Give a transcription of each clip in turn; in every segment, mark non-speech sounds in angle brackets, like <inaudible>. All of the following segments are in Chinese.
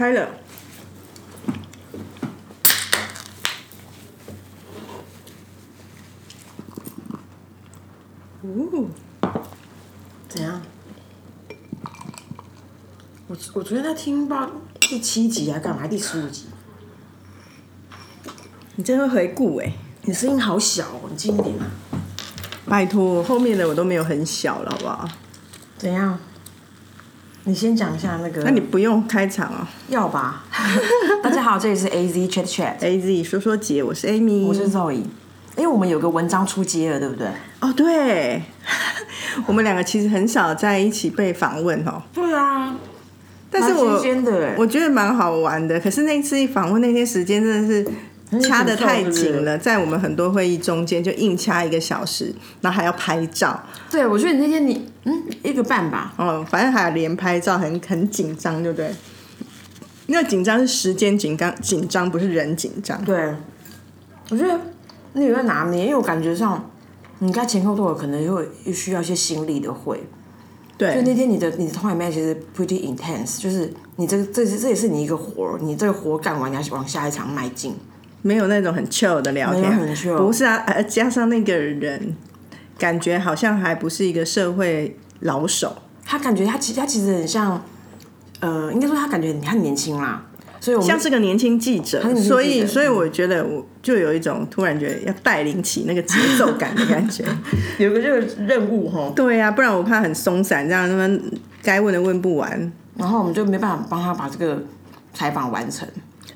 开了。哦，怎样？我我昨天在听吧第七集啊干嘛？第十五集？你真会回顾哎、你声音好小哦，你近一点啊。拜托，后面的我都没有很小了，好不好？怎样？你先讲一下那个。那你不用开场哦。要吧？<laughs> 大家好，这里是 A Z Chat Chat，A Z 说说姐，我是 Amy，我是 Zoe。因为我们有个文章出街了，对不对？哦，对，<laughs> 我们两个其实很少在一起被访问哦，对啊，但是我我觉得蛮好玩的。可是那次一访问那天时间真的是掐得太紧了，在我们很多会议中间就硬掐一个小时，然后还要拍照，对，我觉得你那天你嗯一个半吧，哦，反正还要连拍照，很很紧张，对不对？那个紧张是时间紧张，紧张不是人紧张。对，我觉得你有在拿捏，因为我感觉上你该前后都有可能会需要一些心力的会。对就，那天你的你的通里面其实 pretty intense，就是你这个这是这也是你一个活，你这个活干完，你要往下一场迈进。没有那种很 chill 的聊天，很 chill 不是啊，呃，加上那个人，感觉好像还不是一个社会老手，他感觉他其他其实很像，呃，应该说他感觉他很年轻啦，所以我们像是个年轻记者，所以所以我觉得我就有一种突然觉得要带领起那个节奏感的感觉。<laughs> 有个这个任务哈，对呀、不然我怕很松散，这样他们该问的问不完。然后我们就没办法帮他把这个采访完成。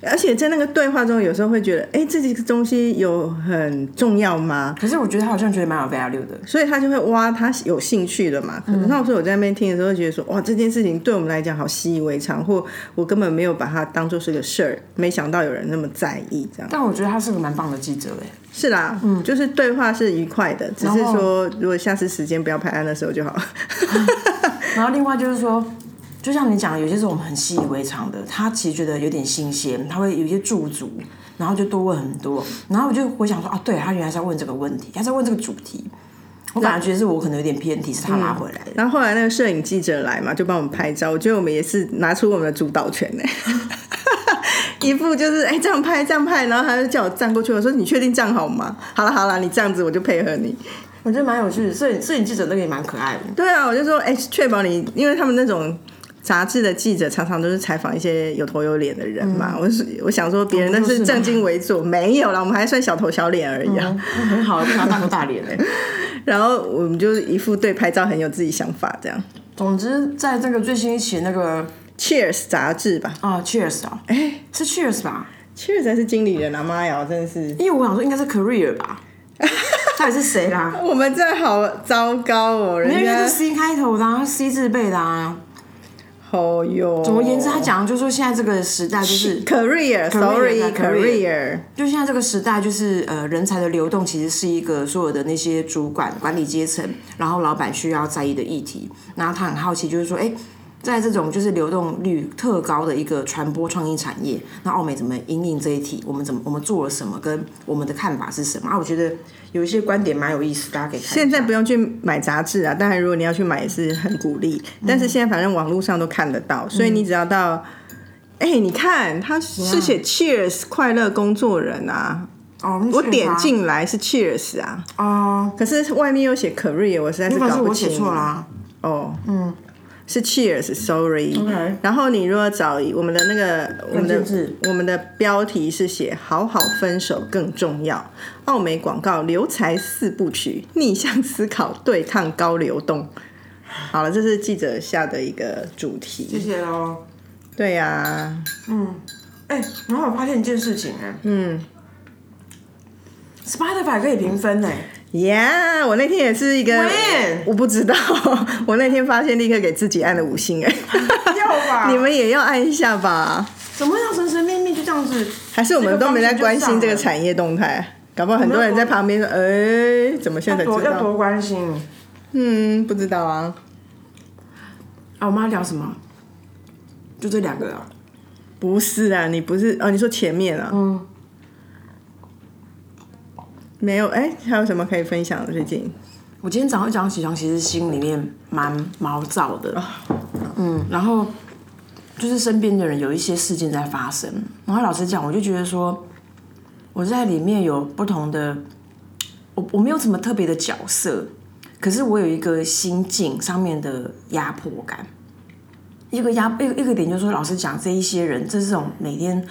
而且在那个对话中，有时候会觉得，哎，这几个东西有很重要吗？可是我觉得他好像觉得蛮有 value 的，所以他就会挖他有兴趣的嘛。可嗯能那时候我在那边听的时候，会觉得说，哇，这件事情对我们来讲好习以为常，或我根本没有把它当做是个事儿，没想到有人那么在意这样。但我觉得他是个蛮棒的记者哎。是啦，嗯就是对话是愉快的，只是说如果下次时间不要排案的时候就好。<laughs> 然后另外就是说，就像你讲的，有些是我们很习以为常的，他其实觉得有点新鲜，他会有一些驻足，然后就多问很多，然后我就回想说啊，对他原来在问这个问题，他在问这个主题。我反而觉得是我可能有点偏题，是他拉回来的。然后后来那个摄影记者来嘛，就帮我们拍照，我觉得我们也是拿出我们的主导权呢。<laughs> 一副就是哎、这样拍这样拍，然后他就叫我站过去，我说你确定这样好吗？好了好了，你这样子我就配合你。我觉得蛮有趣的，摄影摄影记者那个也蛮可爱的。对啊，我就说，哎、确保你，因为他们那种杂志的记者常常都是采访一些有头有脸的人嘛。我是我想说，别人那我们就是是正襟危坐，没有啦，我们还算小头小脸而已啊。嗯很好，不想大头大脸嘞。<laughs> 然后我们就是一副对拍照很有自己想法这样。总之，在这个最新一期那个 Cheers 杂志吧啊，Cheers 啊，哎，是 Cheers 吧？，Cheers 才是经理人啊！妈呀，真的是，因为我想说应该是 Career 吧，<laughs> 到底是谁啦？我们这好糟糕哦，人家是 C 开头的啊，C 字辈的啊。好哟。总而言之，他讲的就是说现在这个时代就是 career，sorry career career，就现在这个时代，就是呃，人才的流动其实是一个所有的那些主管、管理阶层，然后老板需要在意的议题。然后他很好奇，就是说，哎，在这种就是流动率特高的一个传播创意产业，那奥美怎么应应这一题？我们怎么我们做了什么？跟我们的看法是什么？啊，我觉得有一些观点蛮有意思，大家可以看。现在不用去买杂志啊，当然如果你要去买也是很鼓励。但是现在反正网络上都看得到，所以你只要到，哎、你看他是写 Cheers 快乐工作人啊，哦，我点进来是 Cheers 啊，哦，可是外面又写 Career，我实在是搞不清。写错啦。哦，嗯，是 Cheers，sorry。OK 然后你如果找我们的那个我们的我们的标题是写“好好分手更重要”，奥美广告留才四部曲，逆向思考对抗高流动。好了，这是记者下的一个主谢题。谢谢喽。对呀、嗯哎、然后我发现一件事情哎、嗯，Spotify 可以评分哎、呀我那天也是一个？我不知道，<laughs> 我那天发现立刻给自己按了五星哎，要吧？你们也要按一下吧？怎么样神神秘秘就这样子？还是我们都没在关心这个产业动态？搞不好很多人在旁边说：“哎、怎么现在才知道多要多关心？？”嗯，不知道啊。啊，我们要聊什么？就这两个啊。不是啊，你不是哦？你说前面啊？嗯，没有哎、还有什么可以分享的？最近我今天早上早上起床，其实心里面蛮毛躁的。嗯，然后就是身边的人有一些事件在发生，然后老实讲，我就觉得说我在里面有不同的，我我没有什么特别的角色，可是我有一个心境上面的压迫感。一个压一个一个点就是说，老实讲，这一些人，这是种每天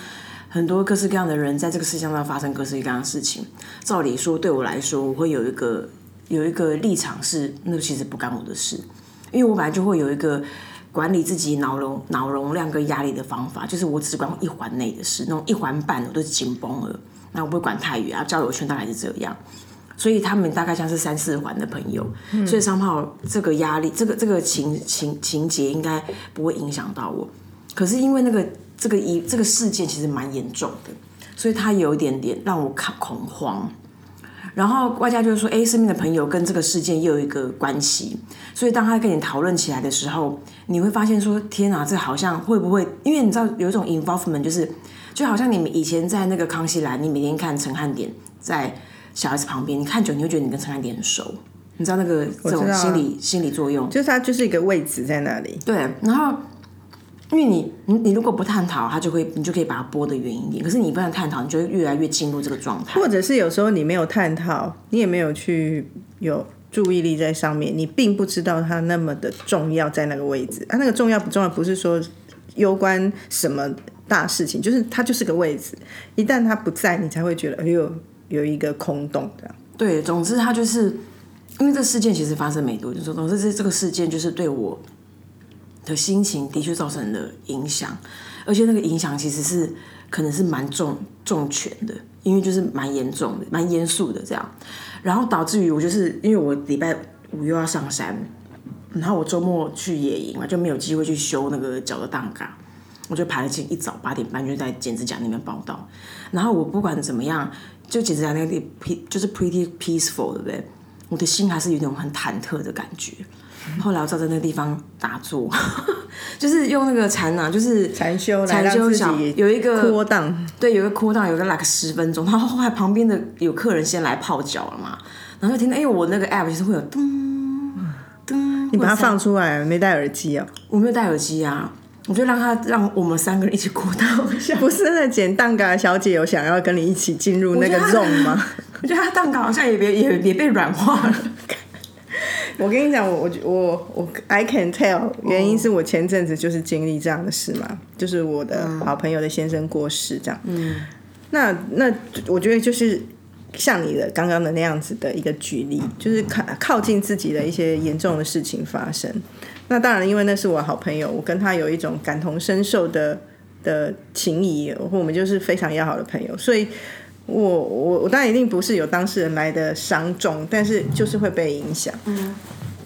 很多各式各样的人在这个世界上发生各式各样的事情。照理说，对我来说，我会有一个有一个立场是，那个其实不干我的事，因为我本来就会有一个管理自己脑容脑容量跟压力的方法，就是我只管一环内的事，那种一环半我都紧绷了，那我不会管太远啊。交友圈大概是这样。所以他们大概像是三四环的朋友，所以商炮这个压力，这个这个情情情节应该不会影响到我。可是因为那个这个一这个事件其实蛮严重的，所以他有一点点让我看恐慌。然后外加就是说，哎，身边的朋友跟这个事件又有一个关系，所以当他跟你讨论起来的时候，你会发现说，天哪，这好像会不会？因为你知道有一种 involvement，就是就好像你们以前在那个康熙来，你每天看陈汉典在。小孩子旁边，你看久，你会觉得你跟陈汉典很熟，你知道那个这种心理心理作用，就是他就是一个位置在那里。对，然后因为你你你如果不探讨，它就会你就可以把它播的远一点。可是你不断探讨，你就会越来越进入这个状态。或者是有时候你没有探讨，你也没有去有注意力在上面，你并不知道它那么的重要在那个位置。啊，那个重要不重要，不是说攸关什么大事情，就是它就是个位置。一旦它不在，你才会觉得哎呦。有一个空洞这样。对，总之它就是因为这事件其实发生没多久，说总之这这个事件就是对我的心情的确造成了影响，而且那个影响其实是可能是蛮重重拳的，因为就是蛮严重的、蛮严肃的这样，然后导致于我就是因为我礼拜五又要上山，然后我周末去野营嘛，就没有机会去修那个脚的档嘎，我就排了前一早八点半就在剪指甲那边报道，然后我不管怎么样。就简直在那个地，就是 pretty peaceful，对不对？我的心还是有种很忐忑的感觉。后来我照在那个地方打坐，<laughs> 就是用那个禅啊，就是禅修，禅修小有一个扩档，对，有一个扩档，有个 like 十分钟。然后后来旁边的有客人先来泡脚了嘛，然后听到，因为我那个 app 就是会有噔噔，你把它放出来，没戴耳机啊？我没有戴耳机啊。我就让他让我们三个人一起哭到 <laughs> 不是那剪蛋糕小姐有想要跟你一起进入那个 zone 吗？我觉得她 <laughs> 蛋糕好像也也也也被软化了。我跟你讲，我我我我 I can tell，原因是我前阵子就是经历这样的事嘛，就是我的好朋友的先生过世这样。嗯，那那我觉得就是像你的刚刚的那样子的一个举例，就是靠靠近自己的一些严重的事情发生。那当然，因为那是我好朋友，我跟他有一种感同身受的的情谊，我们就是非常要好的朋友，所以我我我当然一定不是有当事人来的伤重，但是就是会被影响。嗯，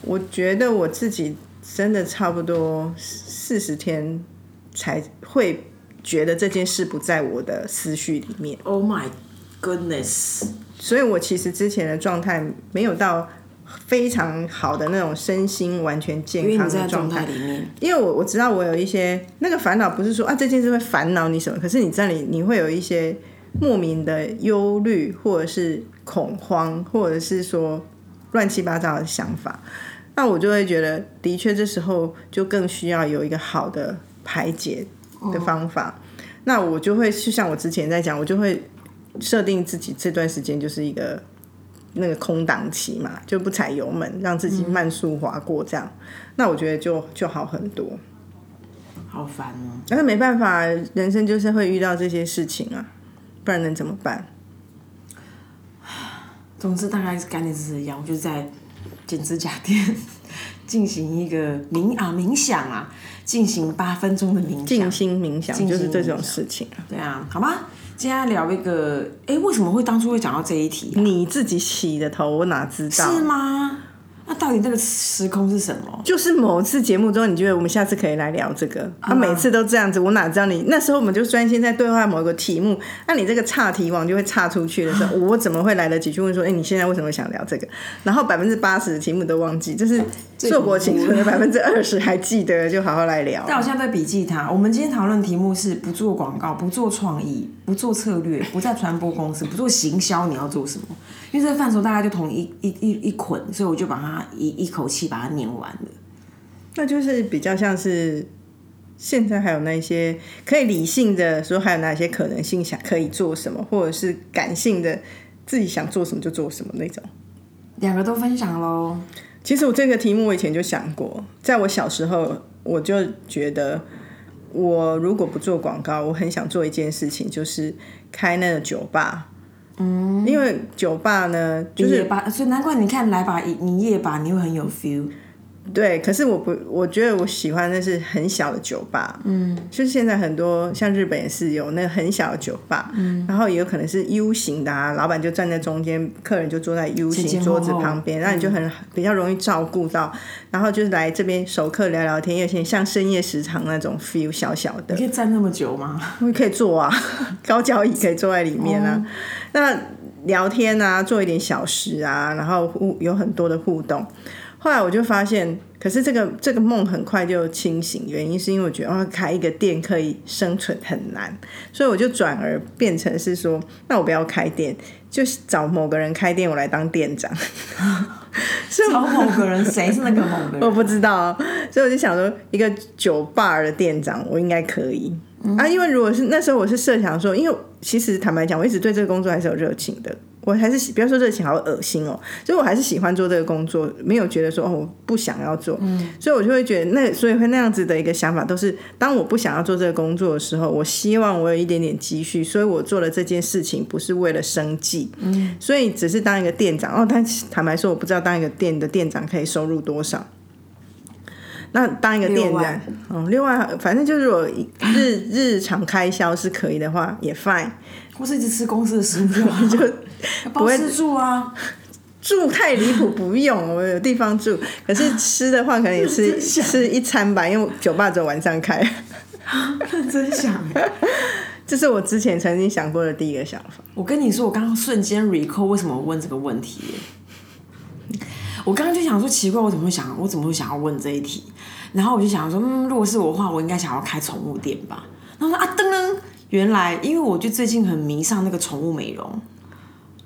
我觉得我自己真的差不多四十天才会觉得这件事不在我的思绪里面。Oh my goodness！所以我其实之前的状态没有到。非常好的那种身心完全健康的状态里面，因为我我知道我有一些那个烦恼，不是说啊这件事会烦恼你什么，可是你这里你会有一些莫名的忧虑，或者是恐慌，或者是说乱七八糟的想法，那我就会觉得，的确这时候就更需要有一个好的排解的方法。那我就会就像我之前在讲，我就会设定自己这段时间就是一个。那个空档期嘛，就不踩油门，让自己慢速滑过这样，那我觉得就就好很多。好烦哦！但是没办法，人生就是会遇到这些事情啊，不然能怎么办？<sighs> 总之，大概是干的是一样，就在剪指甲店 <laughs> 进行一个冥啊冥想啊，进行八分钟的冥静心冥想，就是这种事情啊。对啊，好吗？今天聊一个，哎，为什么会当初会讲到这一题？你自己洗的头，我哪知道？是吗？那到底这个时空是什么？就是某次节目中，你觉得我们下次可以来聊这个？他每次都这样子，我哪知道你那时候我们就专心在对话某一个题目，那你这个岔题网就会岔出去的时候，我怎么会来得及去问说，哎，你现在为什么想聊这个？然后百分之八十的题目都忘记，就是硕果仅存的 <laughs> 百分之二十还记得，就好好来聊。但我现在在笔记它。我们今天讨论题目是不做广告，不做创意，不做策略，不在传播公司，不做行销，你要做什么？因为这个范畴大概就同一一一一捆，所以我就把它一一口气把它念完了。那就是比较像是现在还有那些可以理性的说，还有哪些可能性想可以做什么，或者是感性的自己想做什么就做什么那种。两个都分享喽。其实我这个题目我以前就想过，在我小时候我就觉得，我如果不做广告，我很想做一件事情，就是开那个酒吧。嗯，因为酒吧呢，就是夜吧，所以难怪你看来吧，你你夜吧你会很有 feel。对，可是我不，我觉得我喜欢的是很小的酒吧，嗯，就是现在很多像日本也是有那个很小的酒吧，嗯，然后也有可能是 U 型的啊，老板就站在中间，客人就坐在 U 型桌子旁边，那你就很比较容易照顾到，然后就是来这边熟客聊聊天，有些像深夜食堂那种 feel 小小的，你可以站那么久吗？可以坐啊，<laughs> 高脚椅可以坐在里面啊，那聊天啊，做一点小食啊，然后互有很多的互动。后来我就发现，可是这个这个梦很快就清醒，原因是因为我觉得哦，开一个店可以生存很难，所以我就转而变成是说，那我不要开店，就找某个人开店，我来当店长。<laughs> 找某个人，谁是那个某个人？我不知道，所以我就想说，一个酒吧的店长，我应该可以啊。因为如果是那时候，我是设想说，因为其实坦白讲，我一直对这个工作还是有热情的。我还是不要说热情，好恶心哦。所以我还是喜欢做这个工作，没有觉得说哦我不想要做。嗯，所以我就会觉得那所以会那样子的一个想法，都是当我不想要做这个工作的时候，我希望我有一点点积蓄，所以我做了这件事情不是为了生计，嗯，所以只是当一个店长哦。但坦白说，我不知道当一个店的店长可以收入多少。那当一个店长，嗯，另外反正就是我日日常开销是可以的话，也 fine。或是一直吃公司的食物，<laughs> 就不会住啊。住太离谱，不用，我有地方住。可是吃的话，可能也吃 <laughs> 吃一餐吧，因为酒吧只有晚上开。认 <laughs> 真想，这是我之前曾经想过的第一个想法。我跟你说，我刚刚瞬间 recall 为什么问这个问题。我刚刚就想说，奇怪，我怎么会想，我怎么会想要问这一题？然后我就想说，嗯，如果是我的话，我应该想要开宠物店吧。然后说啊，噔噔。原来，因为我就最近很迷上那个宠物美容。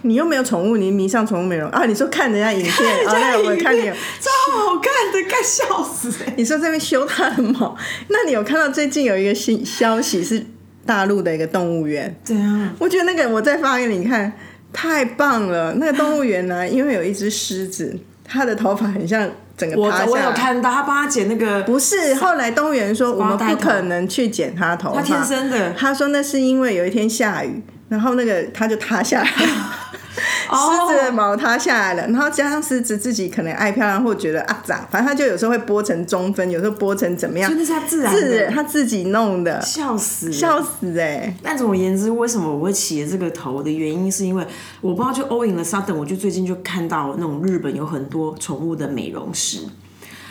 你又没有宠物，你迷上宠物美容啊？你说看人家影片，<laughs> 啊，那个我看你超好看的，看笑死！你说这边修它的毛，那你有看到最近有一个新消息是大陆的一个动物园？对啊，我觉得那个我再发给你看，太棒了！那个动物园呢，因为有一只狮子，它的头发很像。我我有看到他帮他剪那个，不是后来动物园说我们不可能去剪他头发，他天生的。他说那是因为有一天下雨，然后那个他就塌下来。<laughs> 狮子的毛塌下来了，然后加上狮子自己可能爱漂亮或觉得啊长，反正它就有时候会拨成中分，有时候拨成怎么样？真的是它自然自它自己弄的，笑死笑死哎！但总而言之，为什么我会起这个头的原因，是因为我不知道就 all in the sudden，我就最近就看到那种日本有很多宠物的美容师。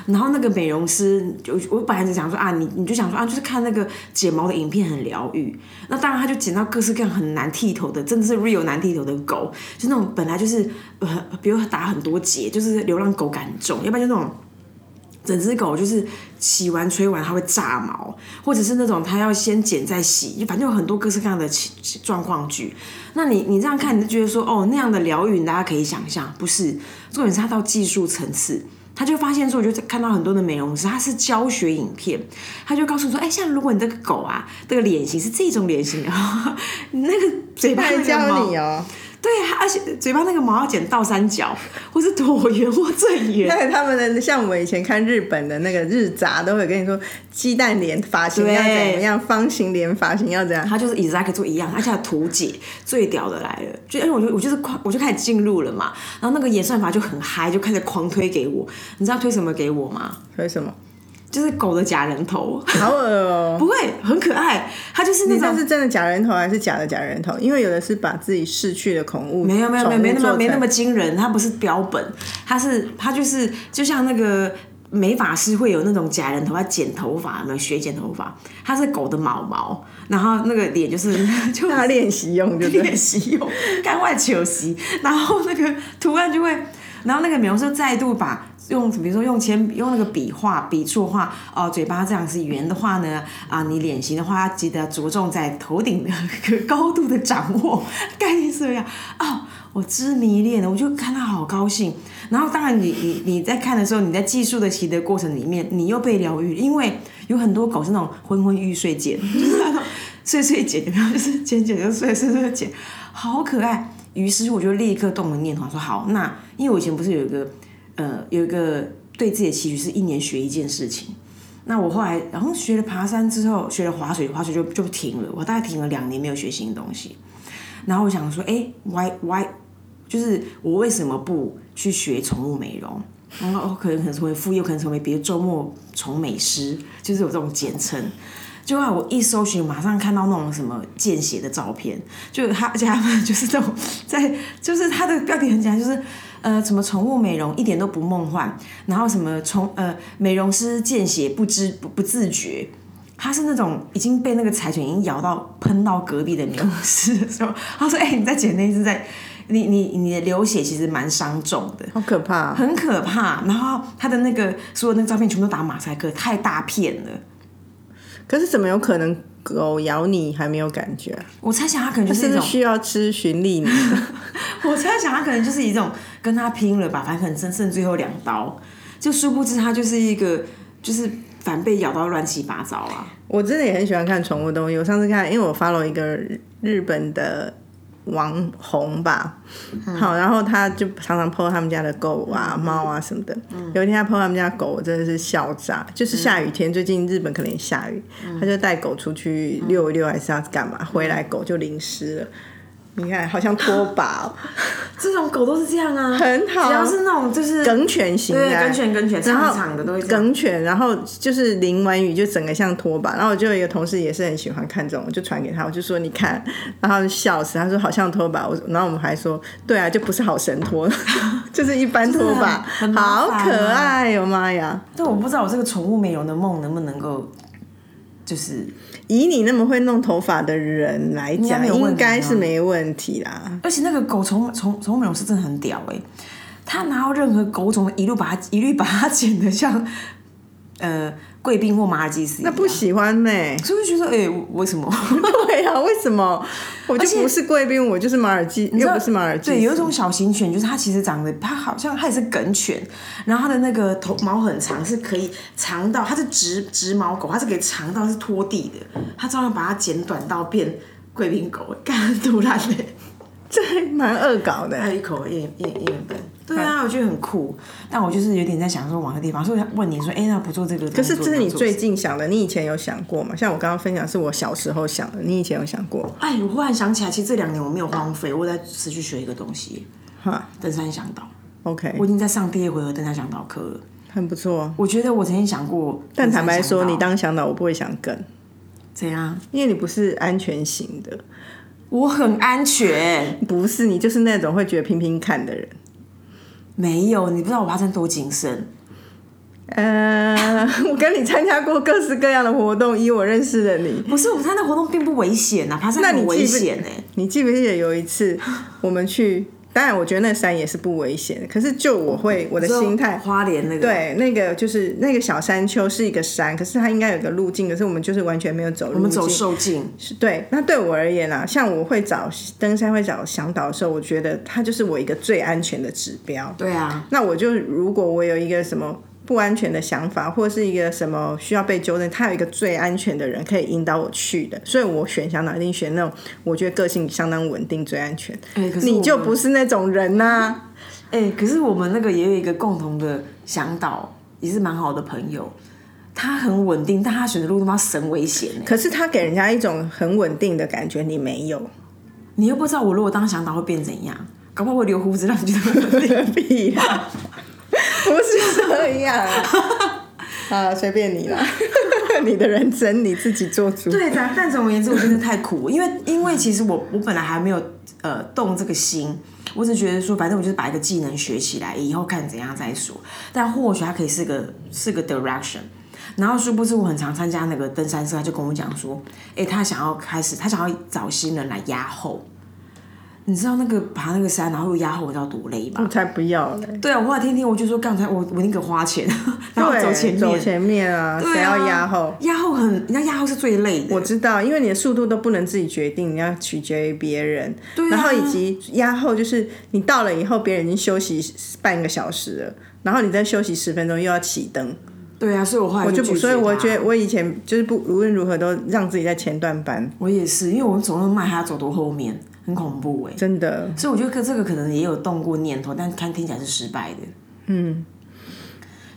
然后那个美容师，就我本来就想说啊，你你就想说啊，就是看那个剪毛的影片很疗愈。那当然，他就剪到各式各样很难剃头的，真的是 <laughs> real 难剃头的狗，就那种本来就是呃，比如打很多结，就是流浪狗感很重，要不然就那种整只狗就是洗完吹完它会炸毛，或者是那种它要先剪再洗，反正有很多各式各样的状况剧。那你你这样看，你就觉得说哦，那样的疗愈大家可以想象，不是？重点是它到技术层次。他就发现说，我就看到很多的美容师，他是教学影片，他就告诉说，哎，像如果你这个狗啊，这个脸型是这种脸型，<laughs> 那个嘴巴教你哦。对，而且嘴巴那个毛要剪倒三角，或是椭圆或正圆。对，他们的像我们以前看日本的那个日杂，都会跟你说鸡蛋脸发型要怎么样，方形脸发型要怎样。他就是 exactly 做一样，而且图解最屌的来了，就因为我就我就是快我就开始进入了嘛，然后那个演算法就很嗨，就开始狂推给我。你知道推什么给我吗？推什么？就是狗的假人头，好恶哦！不会，很可爱。它就是那种是真的假人头还是假的假人头？因为有的是把自己逝去的恐物，没有没有没有没那么没那么惊人。它不是标本，它是它就是就像那个美发师会有那种假人头，要剪头发，没有学剪头发。它是狗的毛毛，然后那个脸就是 <laughs> 就他练习用，就练习用，干外求习，然后那个图案就会，然后那个美容师再度把。用比如说用铅用那个笔画笔触画哦，嘴巴这样是圆的话呢啊，你脸型的话记得着重在头顶的 <laughs> 高度的掌握，概念是这样哦，我痴迷恋了，我就看他好高兴。然后当然你你你在看的时候，你在技术的习得过程里面，你又被疗愈，因为有很多狗是那种昏昏欲睡剪，就是那种睡睡剪，然后就是剪剪就睡，睡睡剪，好可爱。于是我就立刻动了念头，说好，那因为我以前不是有一个呃有一个对自己的期许是一年学一件事情。那我后来，然后学了爬山之后，学了滑水，滑水就就停了。我大概停了两年，没有学新东西。然后我想说，哎，why why，就是我为什么不去学宠物美容？然后可能可能成为副业，可能成为别的周末宠美师，就是有这种简称。就后来我一搜寻，马上看到那种什么见血的照片，就他家就是这种在，就是他的标题很简单，就是呃什么宠物美容一点都不梦幻，然后什么宠呃美容师见血不知不不自觉。他是那种已经被那个柴犬已经咬到喷到隔壁的牛市的时候，他说：“哎、你在剪那只在，你你你的流血其实蛮伤重的，好可怕、很可怕。”然后他的那个所有那个照片全部都打马赛克，太大片了。可是怎么有可能狗咬你还没有感觉啊？我猜想它可能就是一种，是需要吃循例呢？<laughs> 我猜想它可能就是一种跟它拼了吧，反正可能剩剩最后两刀，就殊不知它就是一个就是反被咬到乱七八糟啊。我真的也很喜欢看宠物东西。我上次看，因为我 follow 一个日日本的网红吧，好，然后他就常常 po 他们家的狗啊、猫啊什么的。有一天他 po 他们家狗，我真的是笑炸。就是下雨天，最近日本可能也下雨，他就带狗出去遛一遛，还是要干嘛？回来狗就淋湿了。你看，好像拖把、哦，<laughs> 这种狗都是这样啊，很好。只要是那种就是梗犬型的，对梗犬梗犬长长的都会。梗犬，然后就是淋完雨就整个像拖把，然后我就有一个同事也是很喜欢看这种，我就传给他，我就说你看，然后笑死，他说好像拖把，我然后我们还说对啊，就不是好神拖，<laughs> 就是一般拖把，好可爱哦妈呀！但我不知道我这个宠物美容的梦能不能够，就是以你那么会弄头发的人来讲，应该是没问题啦。而且那个狗宠宠宠物美容师真的很屌哎、他拿到任何狗种一路把它一律把它剪得像呃贵宾或马尔济斯，那不喜欢呢、所以就觉得哎、为什么？<laughs> 对啊，为什么？我就不是贵宾，我就是马尔济，又不是马尔济斯。对，有一种小型犬，就是它其实长得，它好像它也是梗犬，然后它的那个头毛很长，是可以长到它是直直毛狗，它是可以长到是拖地的，它照样把它剪短到变贵宾狗，干突然嘞，这还蛮恶搞的、还有一口叶叶叶本。对啊，我觉得很酷，但我就是有点在想说往个地方，所以问你说，哎，那不做这个？可是这是你最近，想的，你以前有想过吗？像我刚刚分享是我小时候想的，你以前有想过？哎，我忽然想起来，其实这两年我没有荒废，我在持续学一个东西，哈登山向导。，OK，我已经在上第一回合登山向导课了。很不错。我觉得我曾经想过，但坦白说，你当当向导，我不会想跟，怎样？因为你不是安全型的，我很安全，不是你就是那种会觉得拼拼看的人。没有，你不知道我爬山多谨慎。呃，<laughs> 我跟你参加过各式各样的活动，以我认识的你，不是，我们参加活动并不危险啊，爬山很危险哎、你记不记得有一次我们去？当然，我觉得那山也是不危险的，可是就我会我的心态，花莲那个，对，那个就是那个小山丘是一个山，可是它应该有个路径，可是我们就是完全没有走路径。我们走受径，是对，那对我而言啊，像我会找登山会找向导的时候，我觉得它就是我一个最安全的指标。对啊，那我就如果我有一个什么不安全的想法，或者是一个什么需要被纠正，他有一个最安全的人可以引导我去的，所以我选向导一定选那种我觉得个性相当稳定、最安全。哎、可是你就不是那种人呐、<laughs> 哎、可是我们那个也有一个共同的向导，也是蛮好的朋友，他很稳定，但他选的路他妈神危险哎、可是他给人家一种很稳定的感觉，你没有。你又不知道我如果当向导会变怎样，搞不好会留胡子让你觉得很稳定。<laughs> 屁啦，<laughs> 不是这样。啊，随便你啦，<laughs> 你的人生你自己做主。对的，但总而言之，我真的太苦了，因为因为其实我我本来还没有呃动这个心，我只觉得说，反正我就是把一个技能学起来，以后看怎样再说。但或许它可以是个是个 direction。然后殊不知我很常参加那个登山社，他就跟我讲说，哎，他想要开始，他想要找新人来压后。你知道那个爬那个山，然后又压后，你知道多累吗我？才不要嘞！对啊，我后来听听，我就说刚才我我宁可花钱，<laughs> 然后，走前面，走前面啊，谁要压后？压后很，人家压后是最累的。我知道，因为你的速度都不能自己决定，你要取决于别人。对啊然后以及压后，就是你到了以后，别人已经休息半个小时了，然后你再休息十分钟，又要起灯，对啊，所以我后来我就不，所以我觉得我以前就是不无论如何都让自己在前段班，我也是，因为我走那么慢，还要走多后面，很恐怖哎、真的。所以我觉得这个可能也有动过念头，但看听起来是失败的。嗯，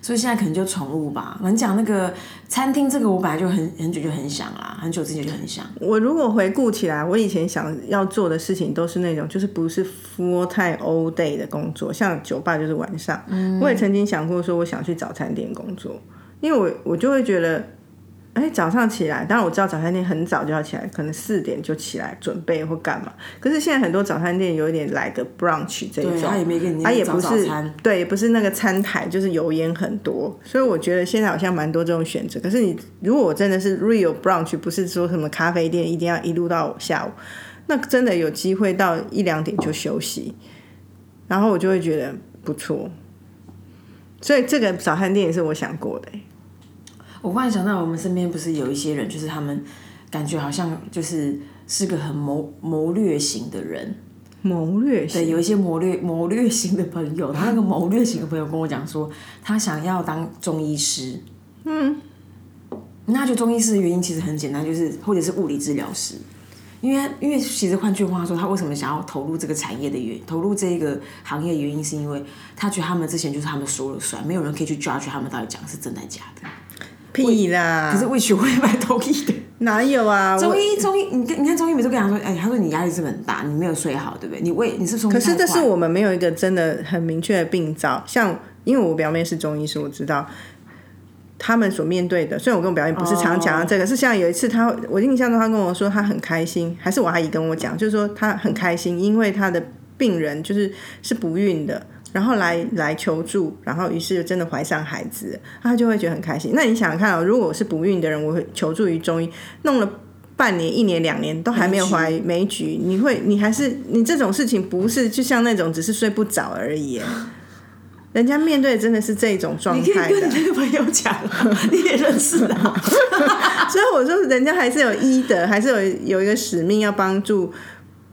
所以现在可能就宠物吧。我们讲那个餐厅，这个我本来就很很久就很想啦，很久之前就很想。我如果回顾起来，我以前想要做的事情都是那种就是不是 full time all day 的工作，像酒吧就是晚上。我也曾经想过说我想去早餐店工作，因为我我就会觉得。哎，早上起来，当然我知道早餐店很早就要起来，可能四点就起来准备或干嘛。可是现在很多早餐店有一点来个 brunch 这种，他也没给你它也早不是餐。对，也不是那个餐台，就是油烟很多，所以我觉得现在好像蛮多这种选择。可是你如果我真的是 real brunch，不是说什么咖啡店一定要一路到下午，那真的有机会到一两点就休息，然后我就会觉得不错。所以这个早餐店也是我想过的、欸我忽然想到，我们身边不是有一些人，就是他们感觉好像就是是个很谋谋略型的人。谋略对，型，有一些谋略谋略型的朋友，他那个谋略型的朋友跟我讲说，他想要当中医师。嗯，那他觉得中医师的原因其实很简单，就是或者是物理治疗师。因为，因为其实换句话说，他为什么想要投入这个产业的原投入这个行业的原因，是因为他觉得他们之前就是他们说了算，没有人可以去 judge 他们到底讲的是真的假的。屁啦！可是魏学会买同意的。哪有啊？中医中医，你跟你看中医每次跟他说，哎，他说你压力是很大，你没有睡好，对不对？你胃你是不是可是这是我我们没有一个真的很明确的病灶，像因为我表妹是中医师，我知道他们所面对的。虽然我跟我表妹不是常讲到这个，是像有一次他，我印象中他跟我说他很开心，还是我阿姨跟我讲，就是说他很开心，因为他的病人就是是不孕的。然后来来求助，然后于是真的怀上孩子，他就会觉得很开心。那你想想看哦，如果我是不孕的人，我会求助于中医，弄了半年、一年、两年都还没有怀没局，你会你还是你这种事情不是就像那种只是睡不着而已，<laughs> 人家面对的真的是这种状你可以态的跟你。那个朋友讲啊，你也认识啊。<laughs> 所以我说，人家还是有医德，还是有有一个使命要帮助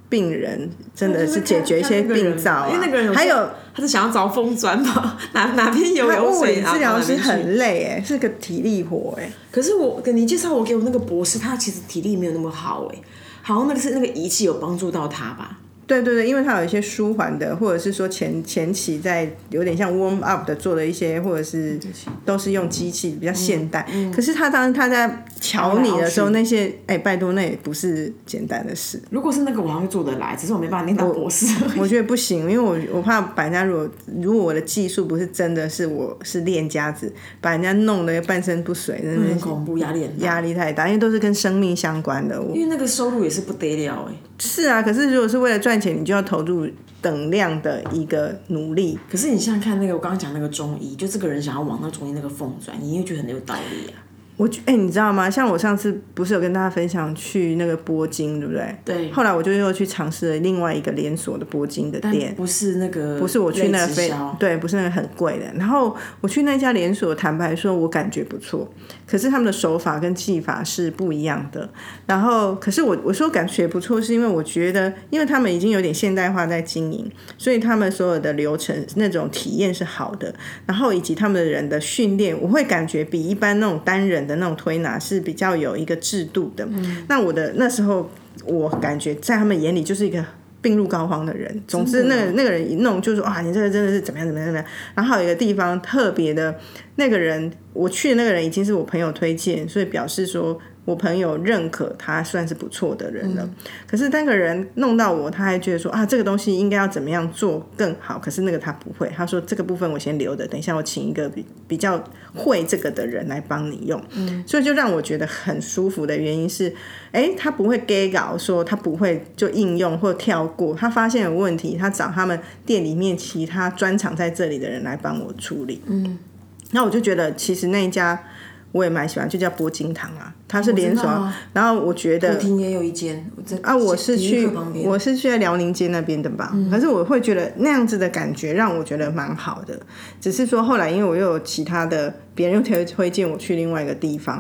病人，真的是解决一些病灶、啊。因为那个人有还有他是想要找风砖吗，<laughs> 哪哪边有他有水，物理治疗师很累哎，是个体力活哎。可是我跟你介绍我给我那个博士，他其实体力没有那么好哎，好像那个是那个仪器有帮助到他吧？对对对，因为它有一些舒缓的，或者是说前前期在有点像 warm up 的做的一些，或者是都是用机器比较现代。可是他当他在瞧你的时候，那些哎，拜托，那也不是简单的事。如果是那个，我还会做得来，只是我没办法念到博士。<laughs> 我觉得不行，因为我我怕把人家如果如果我的技术不是真的是我是练家子，把人家弄得半身不遂，真的是很恐怖，压力很大。压力太大，因为都是跟生命相关的。因为那个收入也是不得了哎。是啊，可是如果是为了赚钱，你就要投入等量的一个努力。可是你现在看，那个我刚刚讲那个中医，就这个人想要往那中医那个缝钻，你也觉得很有道理啊。我觉哎、你知道吗？像我上次不是有跟大家分享去那个铂金，对不对？对后来我就又去尝试了另外一个连锁的铂金的店，不是那个，不是我去那个非对，不是那个很贵的。然后我去那家连锁，坦白说，我感觉不错，可是他们的手法跟技法是不一样的。然后，可是我我说感觉不错，是因为我觉得，因为他们已经有点现代化在经营，所以他们所有的流程那种体验是好的，然后以及他们的人的训练，我会感觉比一般那种单人的那种推拿是比较有一个制度的。那我的那时候，我感觉在他们眼里就是一个。病入膏肓的人，总之那个那个人一弄就说啊，你这个真的是怎么样怎么样怎么样。然后还有一个地方特别的，那个人我去的那个人已经是我朋友推荐，所以表示说我朋友认可他算是不错的人了。可是那个人弄到我，他还觉得说啊，这个东西应该要怎么样做更好。可是那个他不会，他说这个部分我先留着，等一下我请一个比比较会这个的人来帮你用。嗯，所以就让我觉得很舒服的原因是，哎，他不会 gay 搞，说他不会就应用或跳过，他发现有问题，他找他们店里面其他专长在这里的人来帮我处理。嗯，那我就觉得其实那一家。我也蛮喜欢，就叫波金堂啊，它是连锁。啊然后我觉得厅也有一间，我在啊，我是去我是去在辽宁街那边的吧，可是我会觉得那样子的感觉让我觉得蛮好的。只是说后来因为我又有其他的别人又推推荐我去另外一个地方，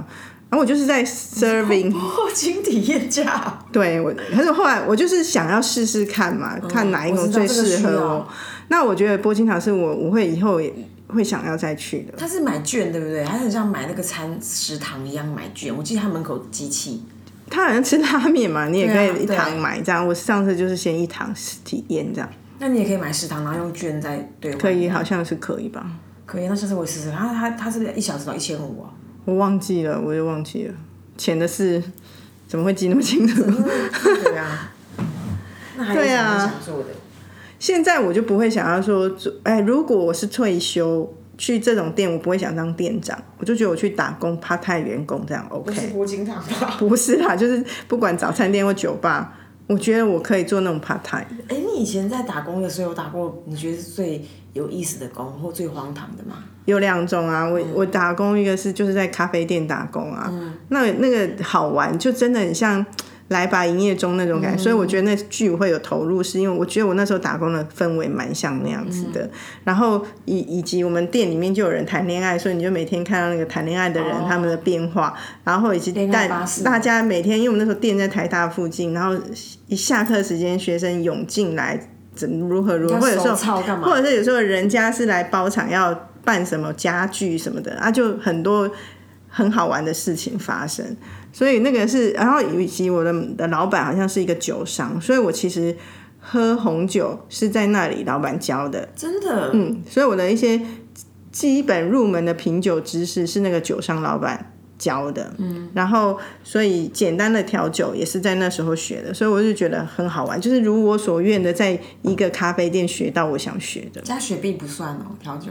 然后我就是在 serving，<laughs> 哦，经体验价，对我，可是后来我就是想要试试看嘛，看哪一种最适合我。那我觉得波金堂是我我会以后也会想要再去的。他是买券对不对？他很像买那个餐食堂一样买券。我记得他门口机器，他好像吃拉面嘛，你也可以一堂买这样。我上次就是先一堂体验这样，那你也可以买食堂，然后用券再兑换。可以，好像是可以吧？可以，那下次我也试试。他他他是不是一小时到一千五啊？我忘记了，我又忘记了钱的事，怎么会记那么清楚？对啊。那还有什么想做的？现在我就不会想要说，做哎，如果我是退休去这种店，我不会想当店长，我就觉得我去打工 part time 员工这样 OK。铂金堂吧？不是啦，就是不管早餐店或酒吧，我觉得我可以做那种 part time 的。哎，你以前在打工的时候有打过你觉得是最有意思的工或最荒唐的吗？有两种啊，我我打工一个是就是在咖啡店打工啊，那那个好玩，就真的很像来吧营业中那种感觉，所以我觉得那剧会有投入，是因为我觉得我那时候打工的氛围蛮像那样子的。然后以以及我们店里面就有人谈恋爱，所以你就每天看到那个谈恋爱的人、他们的变化，然后以及大大家每天，因为我们那时候店在台大附近，然后一下课时间学生涌进来。怎如何如何，或者有时手操干嘛候，或者是有时候人家是来包场要办什么家具什么的啊，就很多很好玩的事情发生。所以那个是，然后以及我的的老板好像是一个酒商，所以我其实喝红酒是在那里老板教的，真的，嗯，所以我的一些基本入门的品酒知识是那个酒商老板教的，嗯，然后所以简单的调酒也是在那时候学的，所以我就觉得很好玩，就是如我所愿的，在一个咖啡店学到我想学的。加雪碧不算哦，调酒。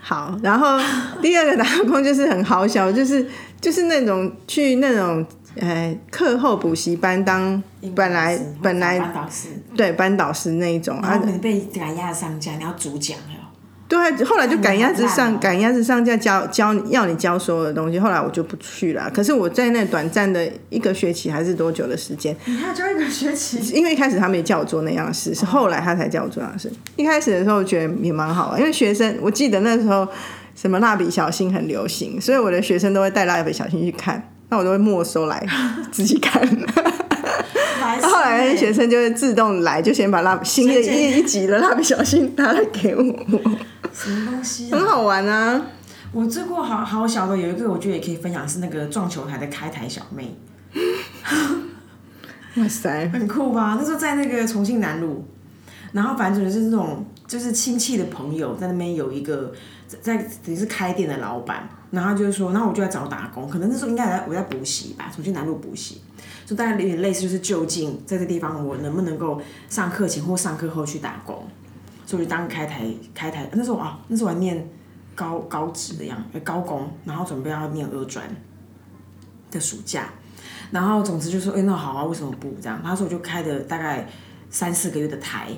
好，然后第二个打工就是很好笑，就是就是那种去那种呃课后补习班当本来本来班导师，对班导师那一种啊然后，你被赶鸭子上架，你要主讲了。对啊，后来就赶鸭子上哦赶鸭子上架教教要你教所有的东西，后来我就不去了。可是我在那短暂的一个学期还是多久的时间，你还要教一个学期？因为一开始他没叫我做那样的事，是后来他才叫我做那样的事。一开始的时候觉得也蛮好玩，因为学生我记得那时候什么蜡笔小新很流行，所以我的学生都会带蜡笔小新去看，那我都会没收来自己看。后来学生就会自动来，就先把蜡新的一一集的蜡笔小新拿来给我，<laughs> 什么东西、啊？很好玩啊。我做过好好小的，有一个我觉得也可以分享，是那个撞球台的开台小妹，哇塞，很酷吧？那时候在那个重庆南路，然后反正就是那种就是亲戚的朋友在那边有一个在在等于是开店的老板，然后就是说，然后我就在找打工，可能那时候应该在我在补习吧，重庆南路补习，就大概有点类似，就是就近在这地方我能不能够上课前或上课后去打工，所以就当开台开台，那时候啊，那时候我还念高高职的样，呃高工，然后准备要念二专的暑假，然后总之就说，哎、那好啊，为什么不？这样？他说我就开的大概三四个月的台，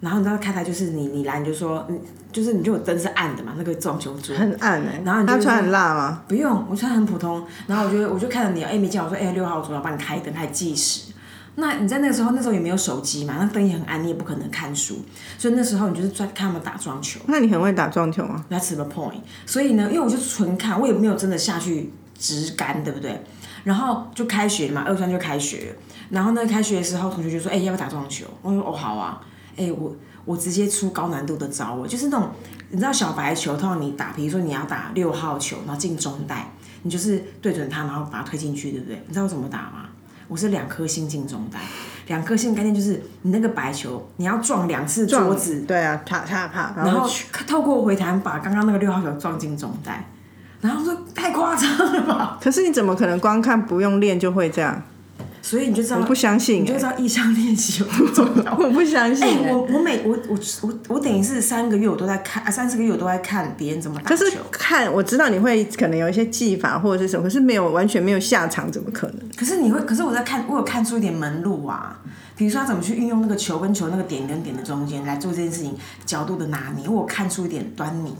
然后你知道开台就是你你来你就说，嗯，就是你就有灯是暗的嘛，那个撞球桌，很暗哎、然后你就他穿很辣吗？不用，我穿很普通，然后我就我就看着你，哎、没叫我说，哎、六号桌要帮你开灯，还计时。那你在那个时候，那时候也没有手机嘛，那灯也很暗，你也不可能看书，所以那时候你就是专看他们打撞球。那你很会打撞球啊？That's the point。所以呢，因为我就纯看，我也没有真的下去直干，对不对？然后就开学嘛，二专就开学了。然后呢，开学的时候，同学就说：“哎、要不要打撞球？”我说：“哦，好啊。哎、我我直接出高难度的招我就是那种你知道小白球，通常你打，比如说你要打六号球，然后进中袋，你就是对准它，然后把它推进去，对不对？你知道我怎么打吗？我是两颗星进中袋，两颗星概念就是你那个白球，你要撞两次桌子，对啊，啪啪啪，然后透过回弹把刚刚那个六号球撞进中袋，然后说太夸张了吧，可是你怎么可能光看不用练就会这样？所以你就知道我不相信、你就知欸，道意向练习有多重要。<laughs> 我不相信、哎、欸。我我每我我我我等于是三个月我都在看，啊，三四个月我都在看别人怎么打球。可是看我知道你会可能有一些技法或者是什么，可是没有完全没有下场，怎么可能？可是你会，可是我在看，我有看出一点门路啊。比如说他怎么去运用那个球跟球那个点跟点的中间来做这件事情，角度的拿捏，我有看出一点端倪。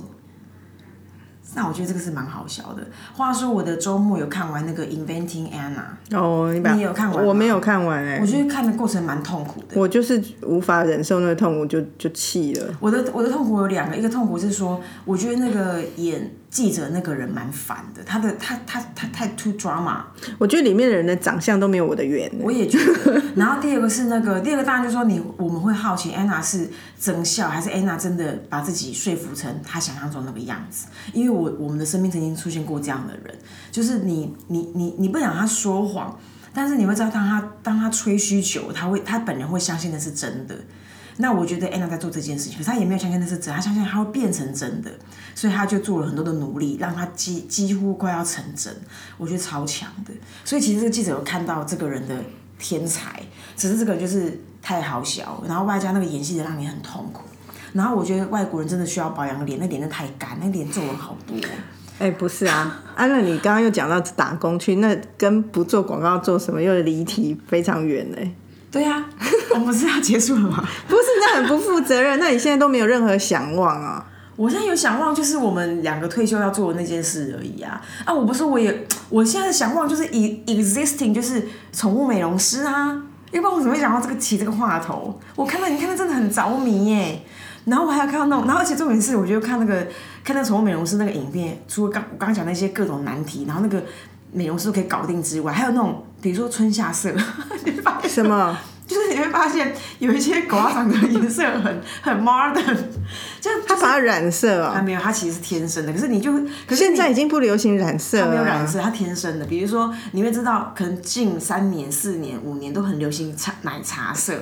那我觉得这个是蛮好笑的。话说我的周末有看完那个《Inventing Anna》，哦，你把你有看完我没有看完哎、我觉得看的过程蛮痛苦的。我就是无法忍受那个痛苦，就就气了。我的我的痛苦有两个，一个痛苦是说，我觉得那个演记者那个人蛮烦的，他的他他他太 too drama。我觉得里面的人的长相都没有我的圆。我也觉得。<laughs> 然后第二个是那个，第二个当然就说你我们会好奇安娜是真笑还是安娜真的把自己说服成她想象中那个样子？因为我我们的身边曾经出现过这样的人，就是你你你你不想他说谎，但是你会知道当他当他吹嘘久，他会他本人会相信那是真的。那我觉得安娜在做这件事情，可是她也没有相信那是真，她相信她会变成真的，所以她就做了很多的努力，让她几几乎快要成真。我觉得超强的。所以其实这个记者有看到这个人的天才，只是这个就是太好笑，然后外加那个演戏的让你很痛苦。然后我觉得外国人真的需要保养脸，那脸真太干，那脸皱纹好多。哎，不是啊，<laughs> 安娜，你刚刚又讲到打工去，那跟不做广告做什么又离题非常远嘞。对呀，<laughs> 我们不是要结束了吗？<laughs> 不是，那很不负责任。那你现在都没有任何想望啊？我现在有想望，就是我们两个退休要做的那件事而已啊！啊，我不是，我也，我现在的想望就是 e existing，就是宠物美容师啊。要不然我怎么会想到这个起这个话头？我看到你看到真的很着迷耶。然后我还要看到那种，然后而且重点是，我觉得看那个看那宠物美容师那个影片，除了刚我刚刚讲那些各种难题，然后那个美容师都可以搞定之外，还有那种比如说春夏色，<laughs> 你发现什么？<laughs> 就是你会发现有一些狗长的颜色很很 modern，就它把它染色哦，它没有，它其实是天生的。可是你就，可是现在已经不流行染色了，没有染色，它天生的。比如说，你会知道，可能近三年、四年、五年都很流行茶奶茶色。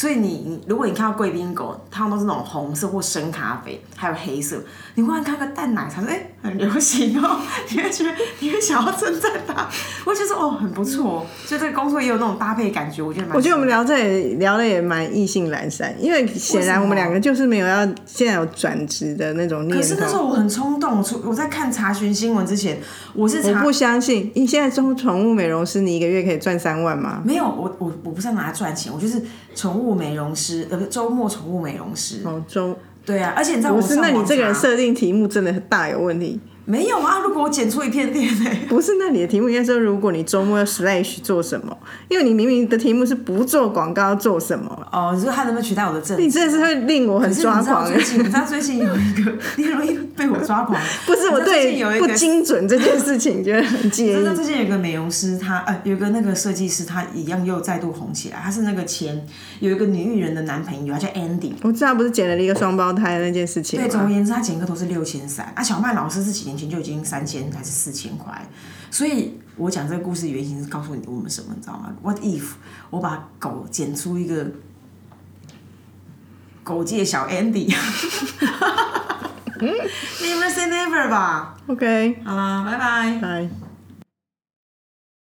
所以你你如果你看到贵宾狗，它们都是那种红色或深咖啡，还有黑色。你忽然看个淡奶茶，哎，很流行哦，你会觉得你会想要称赞它，我觉得哦很不错。所以这个工作也有那种搭配感觉，我觉得蛮。我觉得我们聊这也聊的也蛮意兴阑珊，因为显然我们两个就是没有要现在有转职的那种念头。可是那时候我很冲动，出我在看查询新闻之前，我是我不相信你现在做宠物美容师，你一个月可以赚三万吗？没有，我我我不是要拿来赚钱，我就是宠物。美容师，呃，不，周末宠物美容师。哦，周，对啊，而且你知道，不是，那你这个人设定题目真的很大有问题。没有啊！如果我剪出一片天呢？<laughs> 不是，那你的题目应该说，如果你周末要 slash 做什么？因为你明明的题目是不做广告做什么？哦，你说他能不能取代我的证？你真的是会令我很抓狂。最近，他最近有一个，<laughs> 你很容易被我抓狂。不是，我对不精准这件事情觉得很介意。最近有一个美容师，他呃，有一个那个设计师，他一样又再度红起来。他是那个前有一个女艺人的男朋友，他叫 Andy。我知道，不是剪了一个双胞胎那件事情。对，总而言之，他剪一个头是六千三。啊，小麦老师是几年前就已经三千。还是四千块，所以我讲这个故事原型是告诉你我们什么，你知道吗？What if 我把狗剪出一个狗界小 Andy？<laughs> 你们 say never 吧？OK，好啦，拜拜，拜。